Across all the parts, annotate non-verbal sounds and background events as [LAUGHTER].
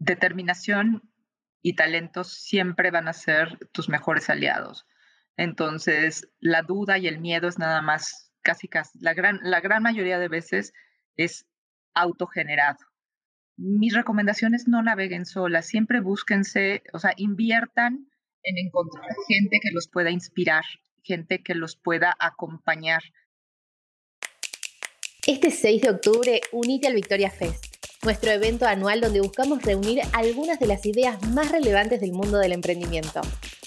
determinación y talentos siempre van a ser tus mejores aliados. Entonces, la duda y el miedo es nada más, casi casi, la gran, la gran mayoría de veces es autogenerado. Mis recomendaciones no naveguen solas, siempre búsquense, o sea, inviertan en encontrar gente que los pueda inspirar, gente que los pueda acompañar. Este 6 de octubre, unite al Victoria Fest nuestro evento anual donde buscamos reunir algunas de las ideas más relevantes del mundo del emprendimiento.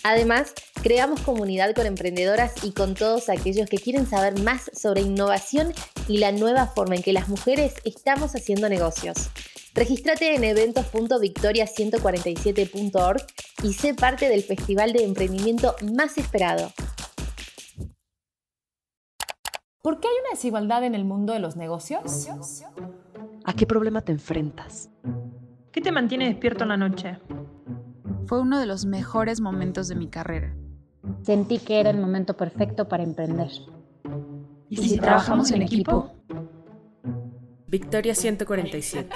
Además, creamos comunidad con emprendedoras y con todos aquellos que quieren saber más sobre innovación y la nueva forma en que las mujeres estamos haciendo negocios. Regístrate en eventos.victoria147.org y sé parte del festival de emprendimiento más esperado. ¿Por qué hay una desigualdad en el mundo de los negocios? ¿A qué problema te enfrentas? ¿Qué te mantiene despierto en la noche? Fue uno de los mejores momentos de mi carrera. Sentí que era el momento perfecto para emprender. ¿Y si, trabajamos en equipo? Victoria 147,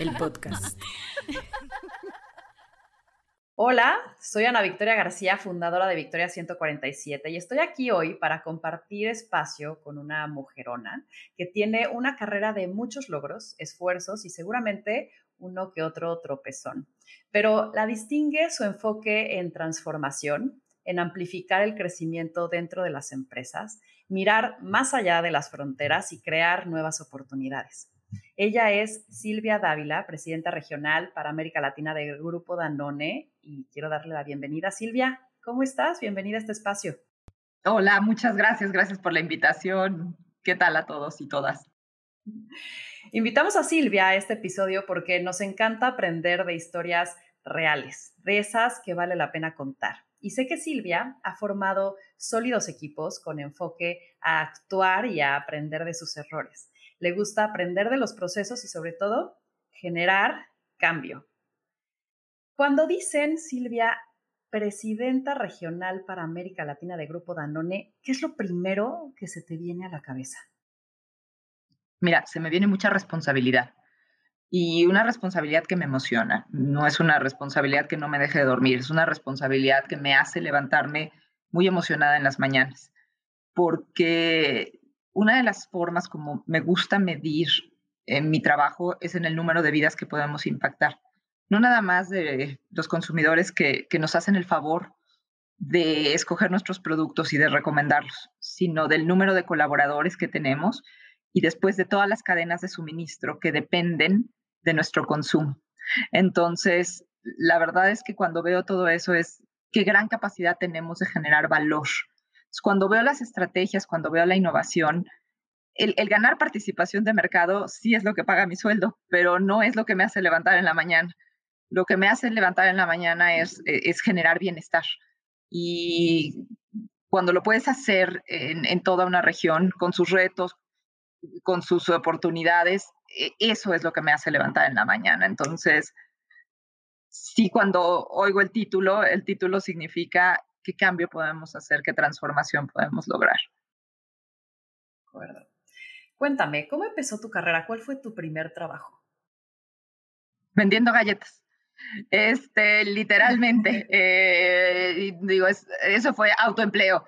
el podcast. [LAUGHS] Hola, soy Ana Victoria García, fundadora de Victoria 147, y estoy aquí hoy para compartir espacio con una mujerona que tiene una carrera de muchos logros, esfuerzos y seguramente uno que otro tropezón. Pero la distingue su enfoque en transformación, en amplificar el crecimiento dentro de las empresas, mirar más allá de las fronteras y crear nuevas oportunidades. Ella es Silvia Dávila, presidenta regional para América Latina del Grupo Danone y quiero darle la bienvenida. Silvia, ¿cómo estás? Bienvenida a este espacio. Hola, muchas gracias, gracias por la invitación. ¿Qué tal a todos y todas? Invitamos a Silvia a este episodio porque nos encanta aprender de historias reales, de esas que vale la pena contar. Y sé que Silvia ha formado sólidos equipos con enfoque a actuar y a aprender de sus errores le gusta aprender de los procesos y sobre todo generar cambio. Cuando dicen, Silvia, presidenta regional para América Latina de Grupo Danone, ¿qué es lo primero que se te viene a la cabeza? Mira, se me viene mucha responsabilidad y una responsabilidad que me emociona. No es una responsabilidad que no me deje de dormir, es una responsabilidad que me hace levantarme muy emocionada en las mañanas, porque una de las formas como me gusta medir en mi trabajo es en el número de vidas que podemos impactar. No nada más de los consumidores que, que nos hacen el favor de escoger nuestros productos y de recomendarlos, sino del número de colaboradores que tenemos y después de todas las cadenas de suministro que dependen de nuestro consumo. Entonces, la verdad es que cuando veo todo eso es qué gran capacidad tenemos de generar valor cuando veo las estrategias, cuando veo la innovación, el, ganar participación de mercado sí es lo que paga mi sueldo, pero no es lo que me hace levantar en la mañana. Lo que me hace levantar en la mañana es, e, es generar bienestar. Y cuando lo puedes hacer en, en, toda una región, con sus retos, con sus oportunidades, e, eso es lo que me hace levantar en la mañana. Entonces, sí, cuando oigo el título, el título significa qué cambio podemos hacer, qué transformación podemos lograr. acuerdo. Cuéntame, ¿cómo empezó tu carrera? ¿Cuál fue tu primer trabajo? Vendiendo galletas. Este, literalmente, [LAUGHS] eh, digo, eso fue autoempleo.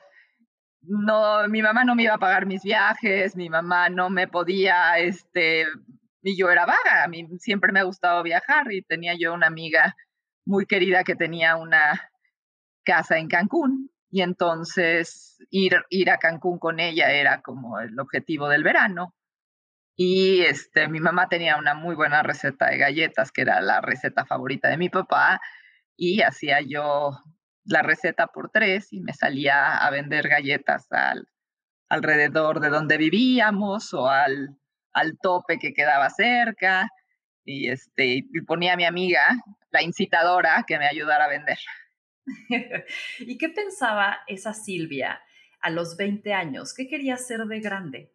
No, mi mamá no me iba a pagar mis viajes, mi mamá no me podía, este, y yo era vaga, a mí siempre me ha gustado viajar y tenía yo una amiga muy querida que tenía una casa en Cancún y entonces ir, ir a Cancún con ella era como el objetivo del verano. Y este, mi mamá tenía una muy buena receta de galletas, que era la receta favorita de mi papá, y hacía yo la receta por tres y me salía a vender galletas al, alrededor de donde vivíamos o al, al tope que quedaba cerca. Y, este, y ponía a mi amiga, la incitadora, que me ayudara a vender. [LAUGHS] ¿Y qué pensaba esa Silvia a los 20 años? ¿Qué quería ser de grande?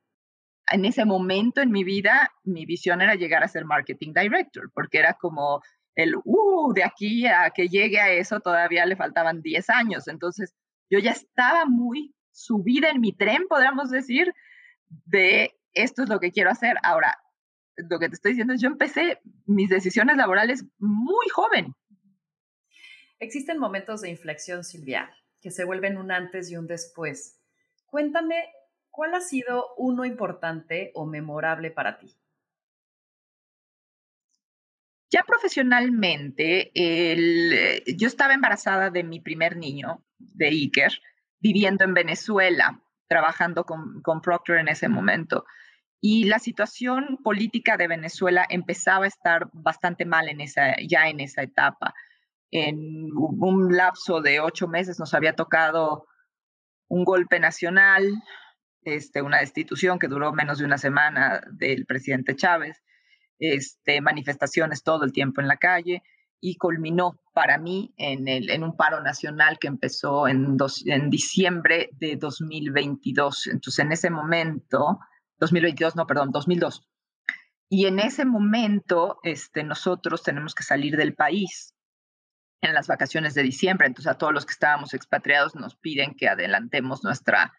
En ese momento en mi vida, mi visión era llegar a ser marketing director, porque era como el, uh, de aquí a que llegue a eso todavía le faltaban 10 años. Entonces, yo ya estaba muy subida en mi tren, podríamos decir, de esto es lo que quiero hacer. Ahora, lo que te estoy diciendo es, yo empecé mis decisiones laborales muy joven. Existen momentos de inflexión, Silvia, que se vuelven un antes y un después. Cuéntame, ¿cuál ha sido uno importante o memorable para ti? Ya profesionalmente, el, yo estaba embarazada de mi primer niño, de Iker, viviendo en Venezuela, trabajando con, con Procter en ese momento. Y la situación política de Venezuela empezaba a estar bastante mal en esa, ya en esa etapa. En un lapso de ocho meses nos había tocado un golpe nacional, este, una destitución que duró menos de una semana del presidente Chávez, este, manifestaciones todo el tiempo en la calle y culminó para mí en, el, en un paro nacional que empezó en, dos, en diciembre de 2022. Entonces, en ese momento, 2022, no, perdón, 2002. Y en ese momento, este, nosotros tenemos que salir del país en las vacaciones de diciembre. Entonces, a todos los que estábamos expatriados nos piden que adelantemos nuestra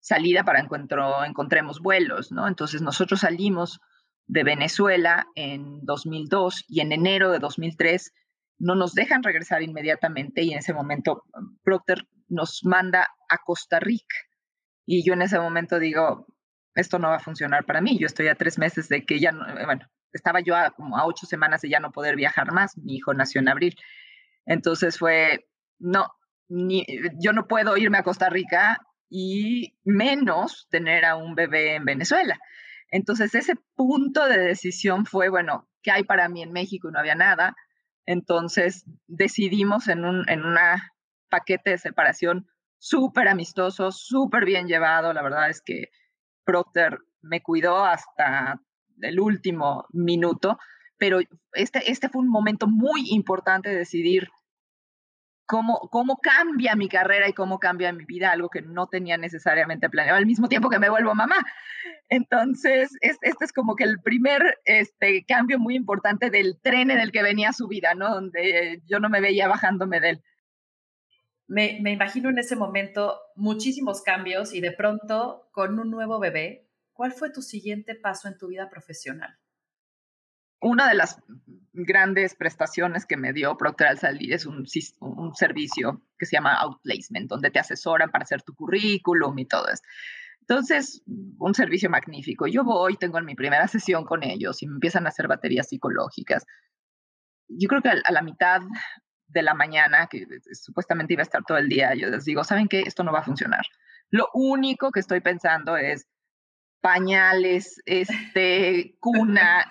salida para encuentro, encontremos vuelos, ¿no? Entonces, nosotros salimos de Venezuela en 2002 y en enero de 2003 no nos dejan regresar inmediatamente y en ese momento Procter nos manda a Costa Rica. Y yo en ese momento digo, esto no va a funcionar para mí. Yo estoy a tres meses de que ya no, eh, bueno, estaba yo a, como a ocho semanas de ya no poder viajar más. Mi hijo nació en abril. Entonces fue, no, ni, yo no puedo irme a Costa Rica y menos tener a un bebé en Venezuela. Entonces ese punto de decisión fue, bueno, ¿qué hay para mí en México? Y no había nada. Entonces decidimos en un en una paquete de separación súper amistoso, súper bien llevado. La verdad es que Procter me cuidó hasta el último minuto, pero este, este fue un momento muy importante de decidir cómo, cómo cambia mi carrera y cómo cambia mi vida, algo que no tenía necesariamente planeado, al mismo tiempo que me vuelvo mamá. Entonces, este es como que el primer este, cambio muy importante del tren en el que venía su vida, ¿no? Donde yo no me veía bajándome de él. Me, me, imagino en ese momento muchísimos cambios y de pronto con un nuevo bebé, ¿cuál fue tu siguiente paso en tu vida profesional? Una de las grandes prestaciones que me dio Procter al salir es un, un servicio que se llama Outplacement, donde te asesoran para hacer tu currículum y todo eso. Entonces, un servicio magnífico. Yo voy, tengo mi primera sesión con ellos y me empiezan a hacer baterías psicológicas. Yo creo que a la mitad de la mañana, que supuestamente iba a estar todo el día, yo les digo, ¿saben qué? Esto no va a funcionar. Lo único que estoy pensando es pañales, este, cuna.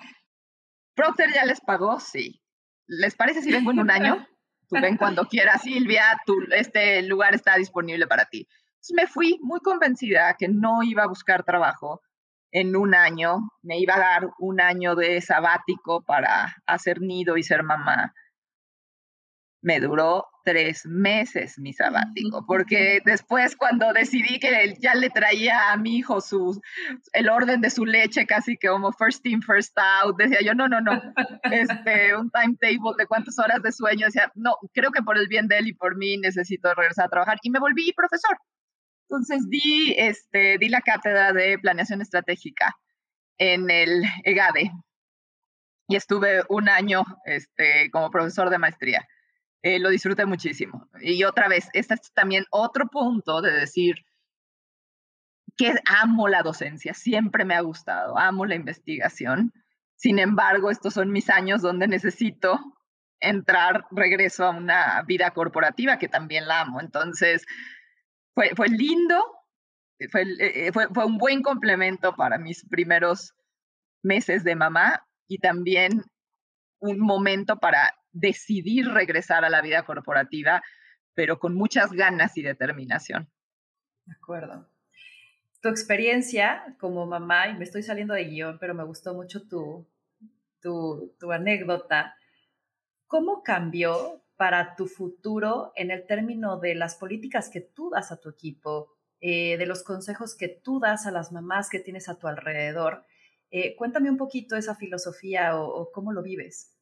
Procter ya les pagó, sí. ¿Les parece si vengo en un año? Tú ven cuando [LAUGHS] quieras, Silvia, este lugar está disponible para ti. Entonces me fui muy convencida que no iba a buscar trabajo en un año, me iba a dar un año de sabático para hacer nido y ser mamá me duró tres meses mi sabático, porque después cuando decidí que ya le traía a mi hijo su, el orden de su leche, casi que como first in, first out, decía yo, no, no, no, este, un timetable de cuántas horas de sueño, decía, no, creo que por el bien de él y por mí necesito regresar a trabajar, y me volví profesor. Entonces di, este, di la cátedra de planeación estratégica en el EGADE y estuve un año este, como profesor de maestría eh, lo disfruté muchísimo. Y otra vez, este es también otro punto de decir que amo la docencia, siempre me ha gustado, amo la investigación. Sin embargo, estos son mis años donde necesito entrar, regreso a una vida corporativa que también la amo. Entonces, fue, fue lindo, fue, eh, fue, fue un buen complemento para mis primeros meses de mamá y también un momento para decidir regresar a la vida corporativa, pero con muchas ganas y determinación. De acuerdo. Tu experiencia como mamá, y me estoy saliendo de guion, pero me gustó mucho tu, tu, tu anécdota, ¿cómo cambió para tu futuro en el término de las políticas que tú das a tu equipo, eh, de los consejos que tú das a las mamás que tienes a tu alrededor? Eh, cuéntame un poquito esa filosofía o, o cómo lo vives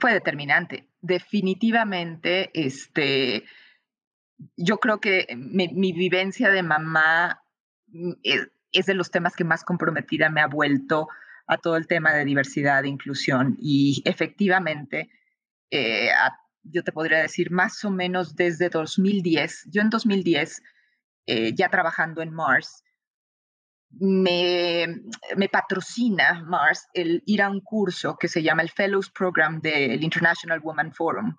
fue determinante. Definitivamente, este, yo creo que mi, vivencia de mamá mm, eh, es de los temas que más comprometida me ha vuelto a todo el tema de diversidad e inclusión. Y efectivamente, eh, yo te podría decir más o menos desde 2010, yo en 2010, eh, ya trabajando en Mars, me, me, patrocina Mars el ir a un curso que se llama el Fellows Program del International Women Forum.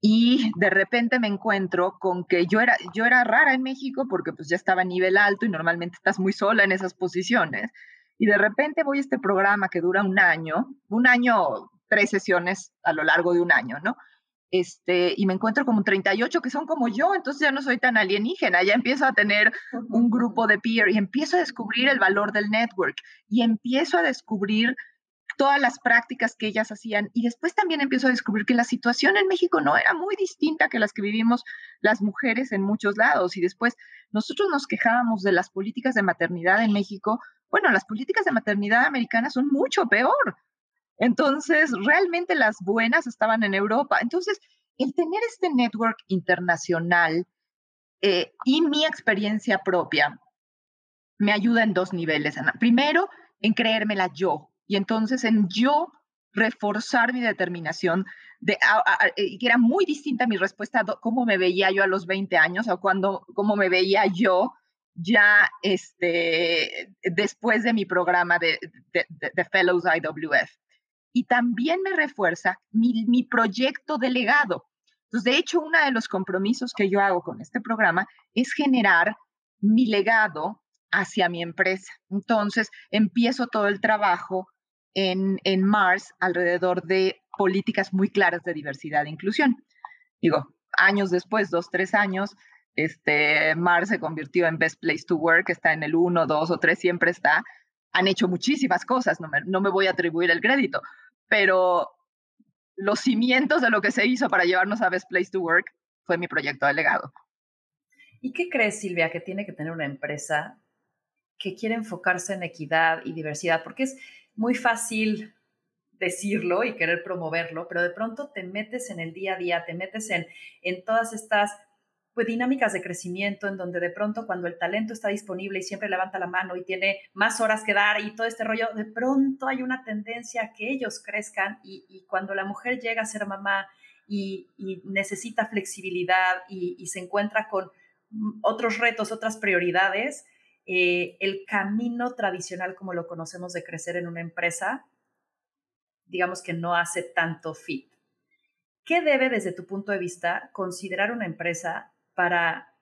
Y de repente me encuentro con que yo era, yo era rara en México porque pues ya estaba a nivel alto y normalmente estás muy sola en esas posiciones. Y de repente voy a este programa que dura un año, un año, tres sesiones a lo largo de un año, ¿no? Este, y me encuentro como 38 que son como yo, entonces ya no soy tan alienígena, ya empiezo a tener un grupo de peer y empiezo a descubrir el valor del network y empiezo a descubrir todas las prácticas que ellas hacían y después también empiezo a descubrir que la situación en México no era muy distinta que las que vivimos las mujeres en muchos lados y después nosotros nos quejábamos de las políticas de maternidad en México, bueno, las políticas de maternidad americanas son mucho peor. Entonces, realmente las buenas estaban en Europa. Entonces, el tener este network internacional eh, y mi experiencia propia me ayuda en dos niveles, Ana. Primero, en creérmela yo y entonces en yo reforzar mi determinación de que era muy distinta mi respuesta a cómo me veía yo a los 20 años o cuando cómo me veía yo ya este, después de mi programa de, de Fellows IWF y también me refuerza mi, proyecto delegado. Entonces, de hecho, uno de los compromisos que yo hago con este programa es generar mi legado hacia mi empresa. Entonces, empiezo todo el trabajo en, en Mars alrededor de políticas muy claras de diversidad e inclusión. Digo, años después, dos, tres años, este, Mars se convirtió en Best Place to Work, está en el 1, 2 o 3, siempre está, han hecho muchísimas cosas, no me, no me voy a atribuir el crédito, pero los cimientos de lo que se hizo para llevarnos a Best Place to Work fue mi proyecto de legado. ¿Y qué crees, Silvia, que tiene que tener una empresa que quiere enfocarse en equidad y diversidad? Porque es muy fácil decirlo y querer promoverlo, pero de pronto te metes en el día a día, te metes en, en todas estas pues, dinámicas de crecimiento en donde de pronto cuando el talento está disponible y siempre levanta la mano y tiene más horas que dar y todo este rollo, de pronto hay una tendencia a que ellos crezcan y, cuando la mujer llega a ser mamá y, necesita flexibilidad y, se encuentra con otros retos, otras prioridades, eh, el camino tradicional como lo conocemos de crecer en una empresa, digamos que no hace tanto fit. ¿Qué debe desde tu punto de vista considerar una empresa para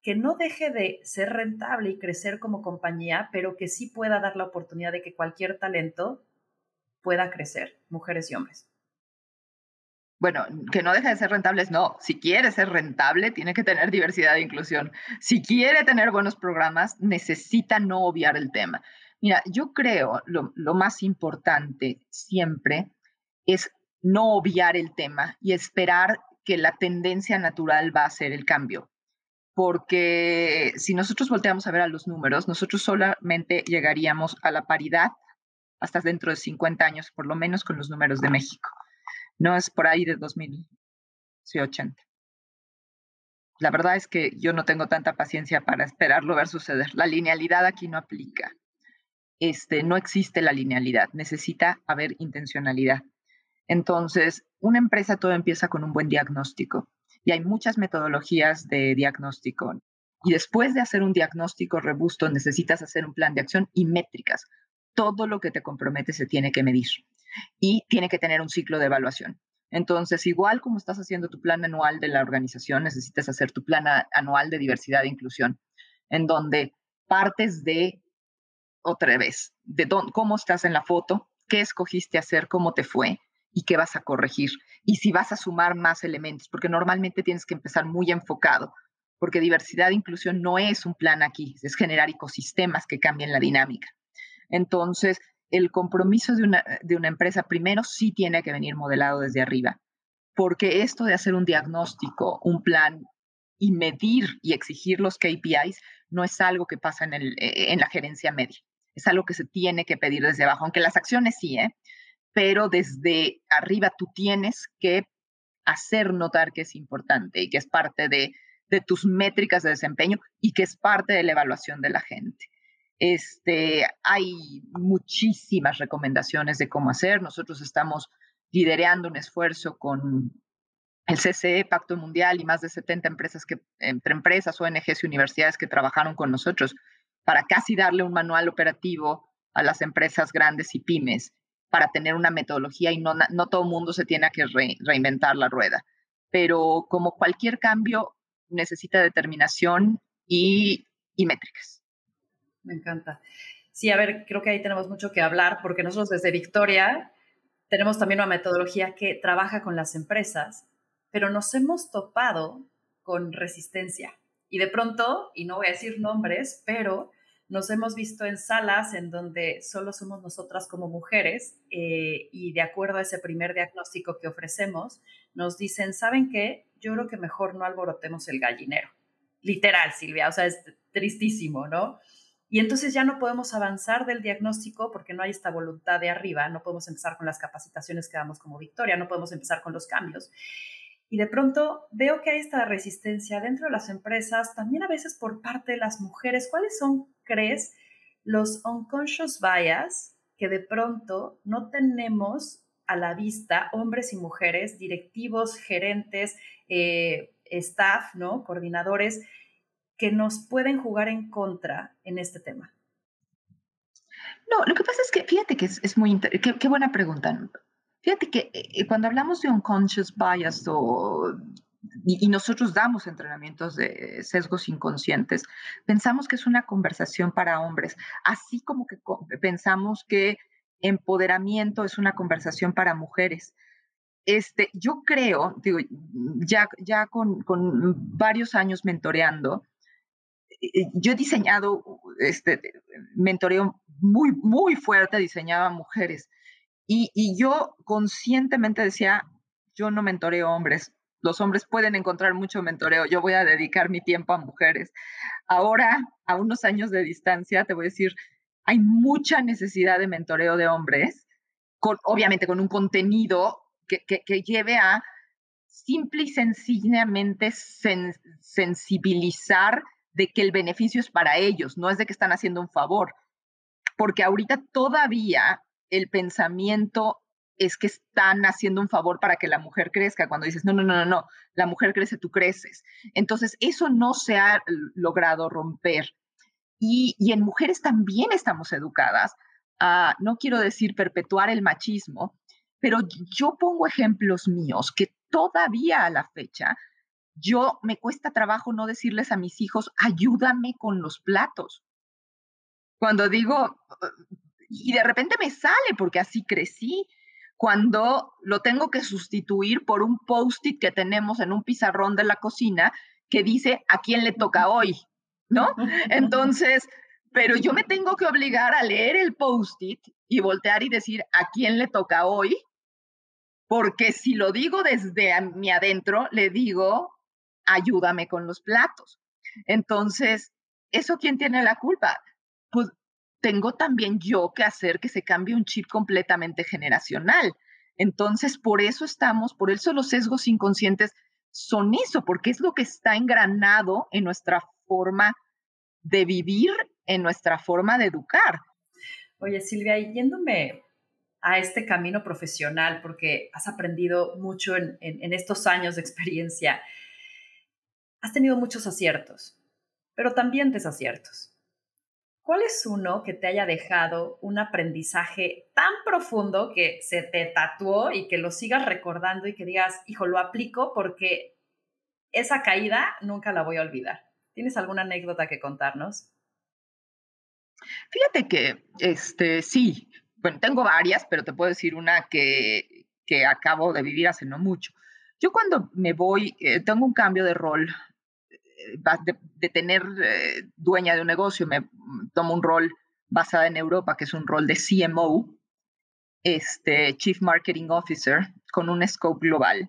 que no deje de ser rentable y crecer como compañía, pero que sí pueda dar la oportunidad de que cualquier talento pueda crecer, mujeres y hombres. Bueno, que no deje de ser rentable no. Si quiere ser rentable, tiene que tener diversidad e inclusión. Si quiere tener buenos programas, necesita no obviar el tema. Mira, yo creo lo, lo más importante siempre es no obviar el tema y esperar que la tendencia natural va a ser el cambio. Porque si nosotros volteamos a ver a los números, nosotros solamente llegaríamos a la paridad hasta dentro de 50 años, por lo menos con los números de México. No es por ahí de 2080. La verdad es que yo no tengo tanta paciencia para esperarlo ver suceder. La linealidad aquí no aplica. Este, no existe la linealidad, necesita haber intencionalidad. Entonces, una empresa todo empieza con un buen diagnóstico y hay muchas metodologías de diagnóstico. Y después de hacer un diagnóstico robusto, necesitas hacer un plan de acción y métricas. Todo lo que te compromete se tiene que medir y tiene que tener un ciclo de evaluación. Entonces, igual como estás haciendo tu plan anual de la organización, necesitas hacer tu plan anual de diversidad e inclusión, en donde partes de, otra vez, de cómo estás en la foto, qué escogiste hacer, cómo te fue, y qué vas a corregir y si vas a sumar más elementos, porque normalmente tienes que empezar muy enfocado, porque diversidad e inclusión no es un plan aquí, es generar ecosistemas que cambien la dinámica. Entonces, el compromiso de una, de una empresa primero sí tiene que venir modelado desde arriba, porque esto de hacer un diagnóstico, un plan y medir y exigir los KPIs no es algo que pasa en, el, en la gerencia media, es algo que se tiene que pedir desde abajo, aunque las acciones sí, ¿eh? Pero desde arriba tú tienes que hacer notar que es importante y que es parte de, tus métricas de desempeño y que es parte de la evaluación de la gente. Este, hay muchísimas recomendaciones de cómo hacer. Nosotros estamos liderando un esfuerzo con el CCE, Pacto Mundial, y más de 70 empresas que, entre empresas, ONGs y universidades que trabajaron con nosotros para casi darle un manual operativo a las empresas grandes y pymes para tener una metodología y no, no todo el mundo se tiene que reinventar la rueda. Pero como cualquier cambio, necesita determinación y, y métricas. Me encanta. Sí, a ver, creo que ahí tenemos mucho que hablar porque nosotros desde Victoria tenemos también una metodología que trabaja con las empresas, pero nos hemos topado con resistencia. Y de pronto, y no voy a decir nombres, pero nos hemos visto en salas en donde solo somos nosotras como mujeres eh, y de acuerdo a ese primer diagnóstico que ofrecemos, nos dicen, ¿saben qué? Yo creo que mejor no alborotemos el gallinero. Literal, Silvia, o sea, es tristísimo, ¿no? Y entonces ya no podemos avanzar del diagnóstico porque no hay esta voluntad de arriba, no podemos empezar con las capacitaciones que damos como Victoria, no podemos empezar con los cambios. Y de pronto veo que hay esta resistencia dentro de las empresas, también a veces por parte de las mujeres. ¿Cuáles son, crees, los unconscious bias que de pronto no tenemos a la vista, hombres y mujeres, directivos, gerentes, eh, staff, ¿no? coordinadores, que nos pueden jugar en contra en este tema? No, lo que pasa es que, fíjate que es, muy interesante, qué, buena pregunta. Fíjate que eh, cuando hablamos de unconscious bias o, y, nosotros damos entrenamientos de sesgos inconscientes, pensamos que es una conversación para hombres, así como que pensamos que empoderamiento es una conversación para mujeres. Este, yo creo, digo, ya, ya con, con varios años mentoreando, eh, yo he diseñado, este, mentoreo muy, muy fuerte, diseñaba mujeres y, yo conscientemente decía, yo no mentoreo hombres, los hombres pueden encontrar mucho mentoreo, yo voy a dedicar mi tiempo a mujeres. Ahora, a unos años de distancia, te voy a decir, hay mucha necesidad de mentoreo de hombres, con, obviamente con un contenido que, que, lleve a simple y sencillamente sensibilizar de que el beneficio es para ellos, no es de que están haciendo un favor. Porque ahorita todavía el pensamiento es que están haciendo un favor para que la mujer crezca, cuando dices, no, no, no, no, no, la mujer crece, tú creces. Entonces, eso no se ha logrado romper. Y, en mujeres también estamos educadas a, no quiero decir perpetuar el machismo, pero yo pongo ejemplos míos que todavía a la fecha, yo me cuesta trabajo no decirles a mis hijos, ayúdame con los platos. Cuando digo, y de repente me sale porque así crecí cuando lo tengo que sustituir por un post-it que tenemos en un pizarrón de la cocina que dice a quién le toca hoy, ¿no? [LAUGHS] Entonces, pero yo me tengo que obligar a leer el post-it y voltear y decir a quién le toca hoy, porque si lo digo desde mi adentro, le digo, ayúdame con los platos. Entonces, ¿eso quién tiene la culpa? Pues tengo también yo que hacer que se cambie un chip completamente generacional. Entonces, por eso estamos, por eso los sesgos inconscientes son eso, porque es lo que está engranado en nuestra forma de vivir, en nuestra forma de educar. Oye, Silvia, yéndome a este camino profesional, porque has aprendido mucho en, en estos años de experiencia, has tenido muchos aciertos, pero también desaciertos. ¿Cuál es uno que te haya dejado un aprendizaje tan profundo que se te tatuó y que lo sigas recordando y que digas, hijo, lo aplico porque esa caída nunca la voy a olvidar? ¿Tienes alguna anécdota que contarnos? Fíjate que, este, sí, bueno, tengo varias, pero te puedo decir una que, que acabo de vivir hace no mucho. Yo cuando me voy, eh, tengo un cambio de rol de, tener eh, dueña de un negocio, me tomo un rol basado en Europa, que es un rol de CMO, este, Chief Marketing Officer, con un scope global.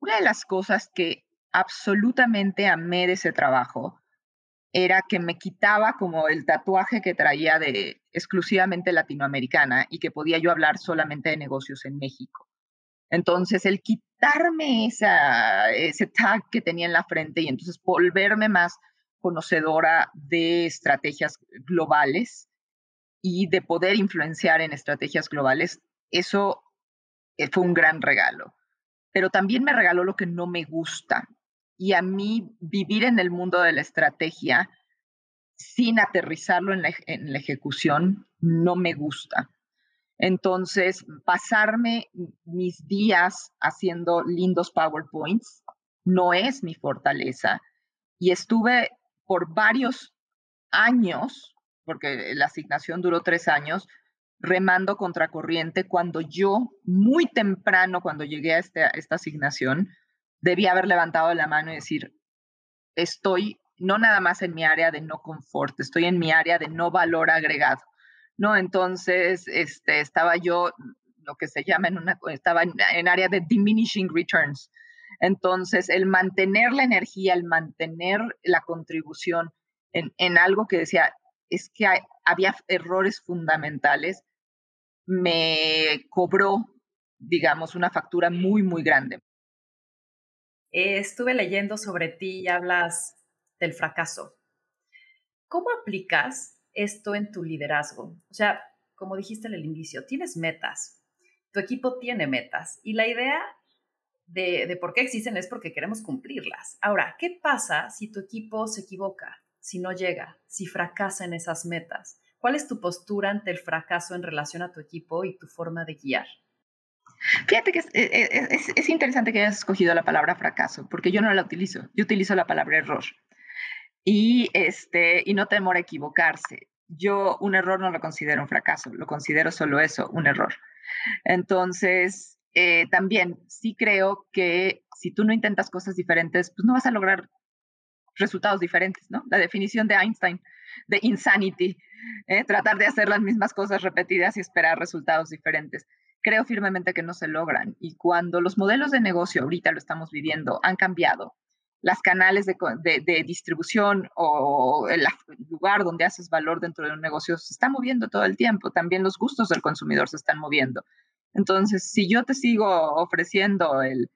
Una de las cosas que absolutamente amé de ese trabajo era que me quitaba como el tatuaje que traía de exclusivamente latinoamericana y que podía yo hablar solamente de negocios en México. Entonces, el quitarme esa, ese tag que tenía en la frente y entonces volverme más conocedora de estrategias globales y de poder influenciar en estrategias globales, eso eh, fue un gran regalo. Pero también me regaló lo que no me gusta. Y a mí vivir en el mundo de la estrategia sin aterrizarlo en la, en la ejecución no me gusta. Entonces, pasarme mis días haciendo lindos PowerPoints no es mi fortaleza. Y estuve por varios años, porque la asignación duró tres años, remando contracorriente cuando yo, muy temprano, cuando llegué a, este, esta asignación, debía haber levantado la mano y decir, estoy no nada más en mi área de no confort, estoy en mi área de no valor agregado. ¿No? Entonces, este, estaba yo, lo que se llama en una, estaba en, área de diminishing returns. Entonces, el mantener la energía, el mantener la contribución en, en algo que decía, es que había errores fundamentales, me cobró, digamos, una factura muy, muy grande. Eh, estuve leyendo sobre ti y hablas del fracaso. ¿Cómo aplicas esto en tu liderazgo? O sea, como dijiste en el inicio, tienes metas, tu equipo tiene metas y la idea de, de, por qué existen es porque queremos cumplirlas. Ahora, ¿qué pasa si tu equipo se equivoca, si no llega, si fracasa en esas metas? ¿Cuál es tu postura ante el fracaso en relación a tu equipo y tu forma de guiar? Fíjate que es, e, e, es, es, interesante que hayas escogido la palabra fracaso, porque yo no la utilizo, yo utilizo la palabra error. Y, este, y no temor a equivocarse. Yo un error no lo considero un fracaso, lo considero solo eso, un error. Entonces, eh, también sí creo que si tú no intentas cosas diferentes, pues no vas a lograr resultados diferentes, ¿no? La definición de Einstein de insanity, ¿eh? tratar de hacer las mismas cosas repetidas y esperar resultados diferentes. Creo firmemente que no se logran y cuando los modelos de negocio, ahorita lo estamos viviendo, han cambiado, las canales de, de, distribución o el lugar donde haces valor dentro de un negocio se está moviendo todo el tiempo. También los gustos del consumidor se están moviendo. Entonces, si yo te sigo ofreciendo el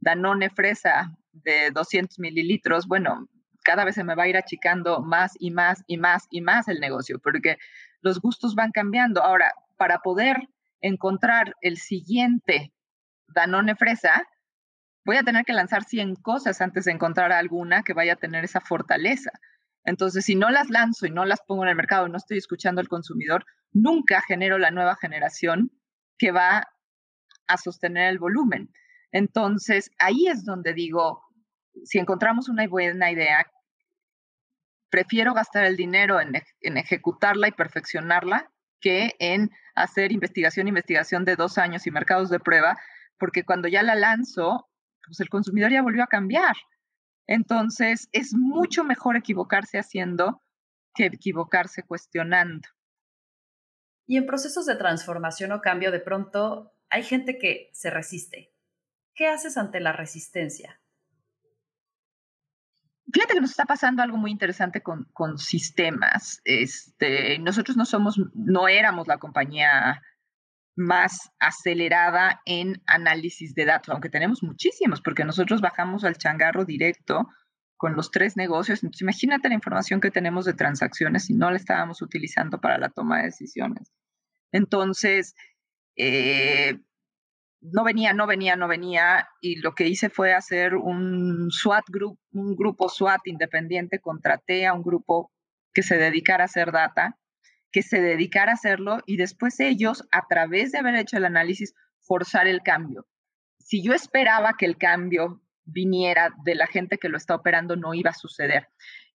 Danone fresa de 200 mililitros, bueno, cada vez se me va a ir achicando más y más y más y más el negocio, porque los gustos van cambiando. Ahora, para poder encontrar el siguiente Danone fresa, voy a tener que lanzar 100 cosas antes de encontrar alguna que vaya a tener esa fortaleza. Entonces, si no las lanzo y no las pongo en el mercado, no estoy escuchando al consumidor, nunca genero la nueva generación que va a sostener el volumen. Entonces, ahí es donde digo, si encontramos una buena idea, prefiero gastar el dinero en, en, ejecutarla y perfeccionarla que en hacer investigación, investigación de dos años y mercados de prueba, porque cuando ya la lanzo, pues el consumidor ya volvió a cambiar. Entonces, es mucho mejor equivocarse haciendo que equivocarse cuestionando. Y en procesos de transformación o cambio, de pronto hay gente que se resiste. ¿Qué haces ante la resistencia? Fíjate que nos está pasando algo muy interesante con, con sistemas. Este, nosotros no somos, no éramos la compañía más acelerada en análisis de datos, aunque tenemos muchísimos, porque nosotros bajamos al changarro directo con los tres negocios. Entonces, imagínate la información que tenemos de transacciones y no la estábamos utilizando para la toma de decisiones. Entonces, eh, no venía, no venía, no venía, y lo que hice fue hacer un SWAT group, un grupo SWAT independiente, contraté a un grupo que se dedicara a hacer data, que se dedicara a hacerlo, y después ellos, a través de haber hecho el análisis, forzar el cambio. Si yo esperaba que el cambio viniera de la gente que lo está operando, no iba a suceder.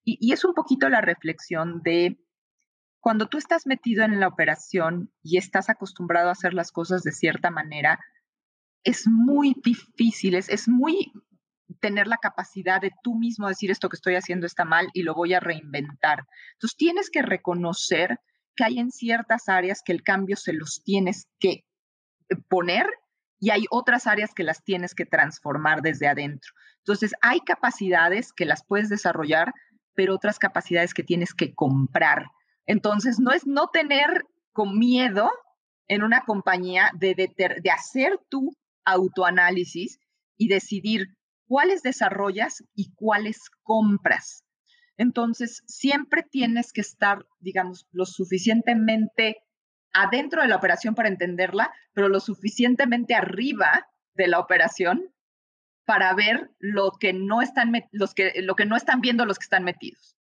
Y, y es un poquito la reflexión de cuando tú estás metido en la operación y estás acostumbrado a hacer las cosas de cierta manera, es muy difícil, es, es muy tener la capacidad de tú mismo decir esto que estoy haciendo está mal y lo voy a reinventar. Entonces tienes que reconocer que hay en ciertas áreas que el cambio se los tienes que eh, poner y hay otras áreas que las tienes que transformar desde adentro. Entonces hay capacidades que las puedes desarrollar, pero otras capacidades que tienes que comprar. Entonces no es no tener con miedo en una compañía de, de, hacer tú autoanálisis y decidir cuáles desarrollas y cuáles compras. Entonces, siempre tienes que estar, digamos, lo suficientemente adentro de la operación para entenderla, pero lo suficientemente arriba de la operación para ver lo que no están, los que, lo que no están viendo los que están metidos.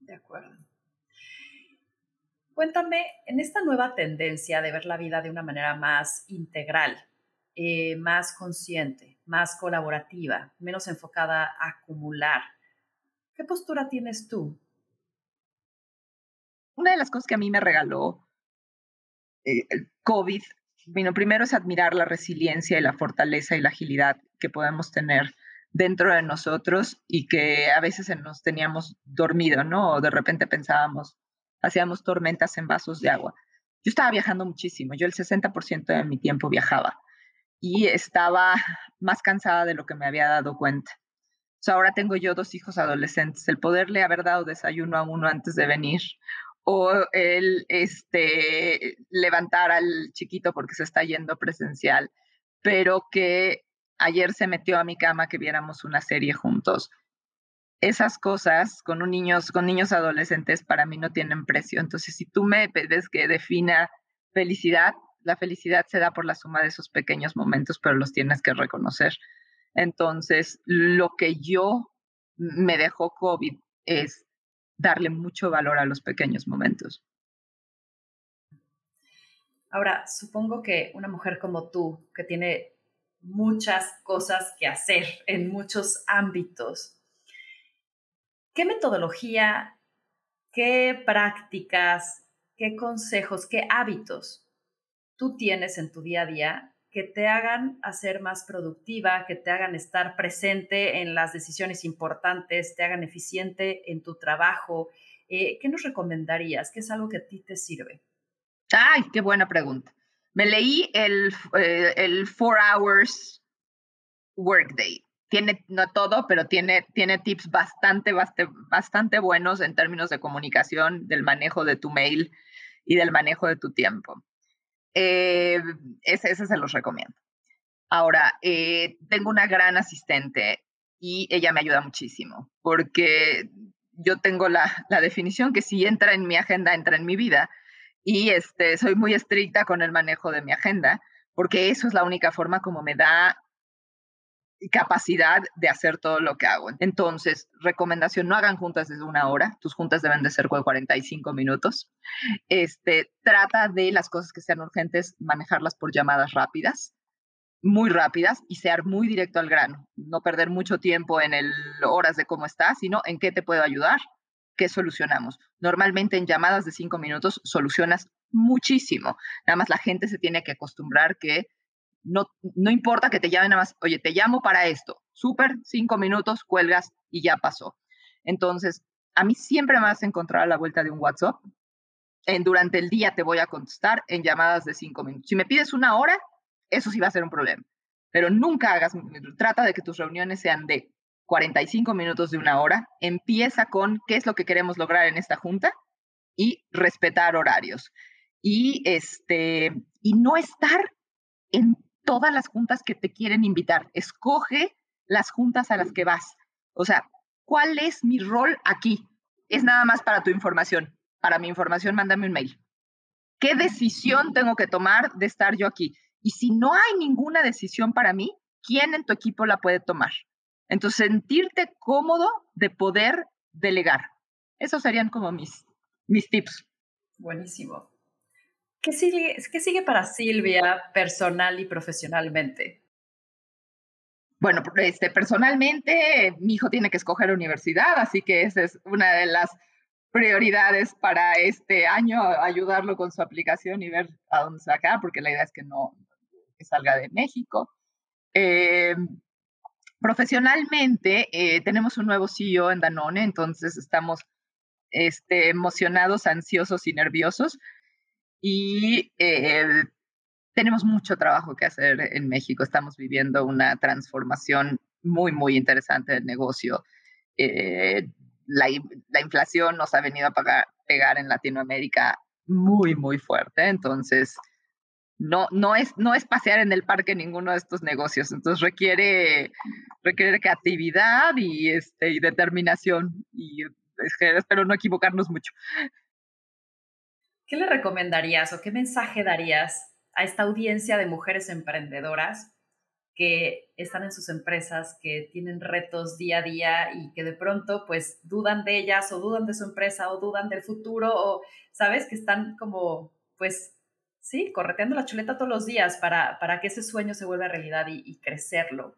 De acuerdo. Cuéntame, en esta nueva tendencia de ver la vida de una manera más integral, eh, más consciente, más colaborativa, menos enfocada a acumular, ¿qué postura tienes tú? Una de las cosas que a mí me regaló eh, el COVID, bueno, primero es admirar la resiliencia y la fortaleza y la agilidad que podemos tener dentro de nosotros y que a veces nos teníamos dormido, ¿no? O de repente pensábamos, hacíamos tormentas en vasos de agua. Yo estaba viajando muchísimo, yo el 60% de mi tiempo viajaba y estaba más cansada de lo que me había dado cuenta. Ahora tengo yo dos hijos adolescentes, el poderle haber dado desayuno a uno antes de venir o el este, levantar al chiquito porque se está yendo presencial, pero que ayer se metió a mi cama que viéramos una serie juntos. Esas cosas con, niños, con niños adolescentes para mí no tienen precio. Entonces, si tú me ves que defina felicidad, la felicidad se da por la suma de esos pequeños momentos, pero los tienes que reconocer. Entonces, lo que yo me dejó COVID es darle mucho valor a los pequeños momentos. Ahora, supongo que una mujer como tú, que tiene muchas cosas que hacer en muchos ámbitos. ¿Qué metodología, qué prácticas, qué consejos, qué hábitos tú tienes en tu día a día que te hagan hacer más productiva, que te hagan estar presente en las decisiones importantes, te hagan eficiente en tu trabajo? Eh, ¿Qué nos recomendarías? ¿Qué es algo que a ti te sirve? Ay, qué buena pregunta. Me leí el, eh, el Four Hours Workday. Tiene, no todo, pero tiene, tiene tips bastante, bastante, bastante buenos en términos de comunicación, del manejo de tu mail y del manejo de tu tiempo. Eh, ese, se los recomiendo. Ahora, eh, tengo una gran asistente y ella me ayuda muchísimo porque yo tengo la, la definición que si entra en mi agenda, entra en mi vida y este, soy muy estricta con el manejo de mi agenda, porque eso es la única forma como me da capacidad de hacer todo lo que hago. Entonces, recomendación, no hagan juntas desde una hora, tus juntas deben de ser 45 minutos. Este, trata de las cosas que sean urgentes, manejarlas por llamadas rápidas, muy rápidas y ser muy directo al grano, no perder mucho tiempo en el horas de cómo estás, sino en qué te puedo ayudar, ¿qué solucionamos? Normalmente en llamadas de cinco minutos solucionas muchísimo. Nada más la gente se tiene que acostumbrar que no, no importa que te llamen nada más, oye, te llamo para esto. Súper, cinco minutos, cuelgas y ya pasó. Entonces, a mí siempre me vas a encontrar a la vuelta de un WhatsApp. En, durante el día te voy a contestar en llamadas de cinco minutos. Si me pides una hora, eso sí va a ser un problema. Pero nunca hagas, trata de que tus reuniones sean de 45 minutos de una hora, empieza con qué es lo que queremos lograr en esta junta y respetar horarios. Y, este, y no estar en todas las juntas que te quieren invitar. Escoge las juntas a las que vas. O sea, ¿cuál es mi rol aquí? Es nada más para tu información. Para mi información, mándame un mail. ¿Qué decisión tengo que tomar de estar yo aquí? Y si no hay ninguna decisión para mí, ¿quién en tu equipo la puede tomar? Entonces, sentirte cómodo de poder delegar. Esos serían como mis, mis tips. Buenísimo. ¿Qué sigue, ¿Qué sigue para Silvia personal y profesionalmente? Bueno, este, personalmente mi hijo tiene que escoger universidad, así que esa es una de las prioridades para este año, ayudarlo con su aplicación y ver a dónde va porque la idea es que no que salga de México. Eh, Profesionalmente, eh, tenemos un nuevo CEO en Danone, entonces estamos este, emocionados, ansiosos y nerviosos. Y eh, tenemos mucho trabajo que hacer en México. Estamos viviendo una transformación muy, muy interesante del negocio. Eh, la, la, inflación nos ha venido a pagar, pegar en Latinoamérica muy, muy fuerte. Entonces, no, no, es, no es pasear en el parque ninguno de estos negocios, entonces requiere, requiere creatividad y, este, y determinación y es que espero no equivocarnos mucho. ¿Qué le recomendarías o qué mensaje darías a esta audiencia de mujeres emprendedoras que están en sus empresas, que tienen retos día a día y que de pronto pues dudan de ellas o dudan de su empresa o dudan del futuro o, sabes, que están como pues sí, correteando la chuleta todos los días para, para que ese sueño se vuelva realidad y, y crecerlo.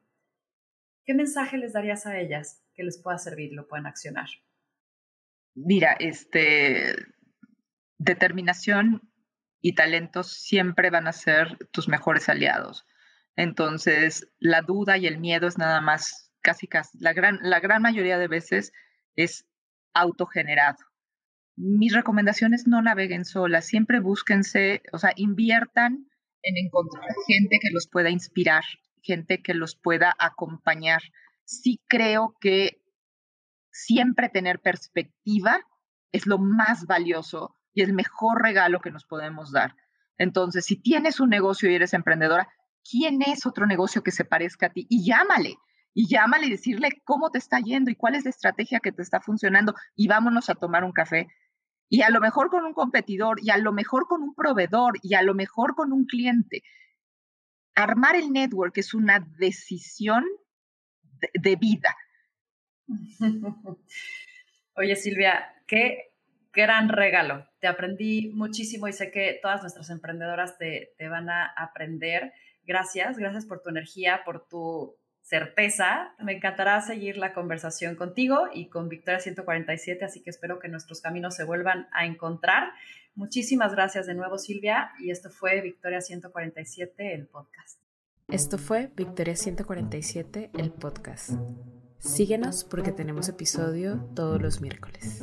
¿Qué mensaje les darías a ellas que les pueda servir, lo puedan accionar? Mira, este, determinación y talentos siempre van a ser tus mejores aliados. Entonces, la duda y el miedo es nada más, casi casi, la gran, la gran mayoría de veces es autogenerado. Mis recomendaciones no naveguen solas, siempre búsquense, o sea, inviertan en encontrar gente que los pueda inspirar, gente que los pueda acompañar. Sí creo que siempre tener perspectiva es lo más valioso y el mejor regalo que nos podemos dar. Entonces, si tienes un negocio y eres emprendedora, ¿quién es otro negocio que se parezca a ti? Y llámale, y llámale y decirle cómo te está yendo y cuál es la estrategia que te está funcionando y vámonos a tomar un café. Y a lo mejor con un competidor, y a lo mejor con un proveedor, y a lo mejor con un cliente. Armar el network es una decisión de, vida. [LAUGHS] Oye, Silvia, qué gran regalo. Te aprendí muchísimo y sé que todas nuestras emprendedoras te, te, van a aprender. Gracias, gracias por tu energía, por tu certeza. Me encantará seguir la conversación contigo y con Victoria 147, así que espero que nuestros caminos se vuelvan a encontrar. Muchísimas gracias de nuevo, Silvia, y esto fue Victoria 147, el podcast. Esto fue Victoria 147, el podcast. Síguenos porque tenemos episodio todos los miércoles.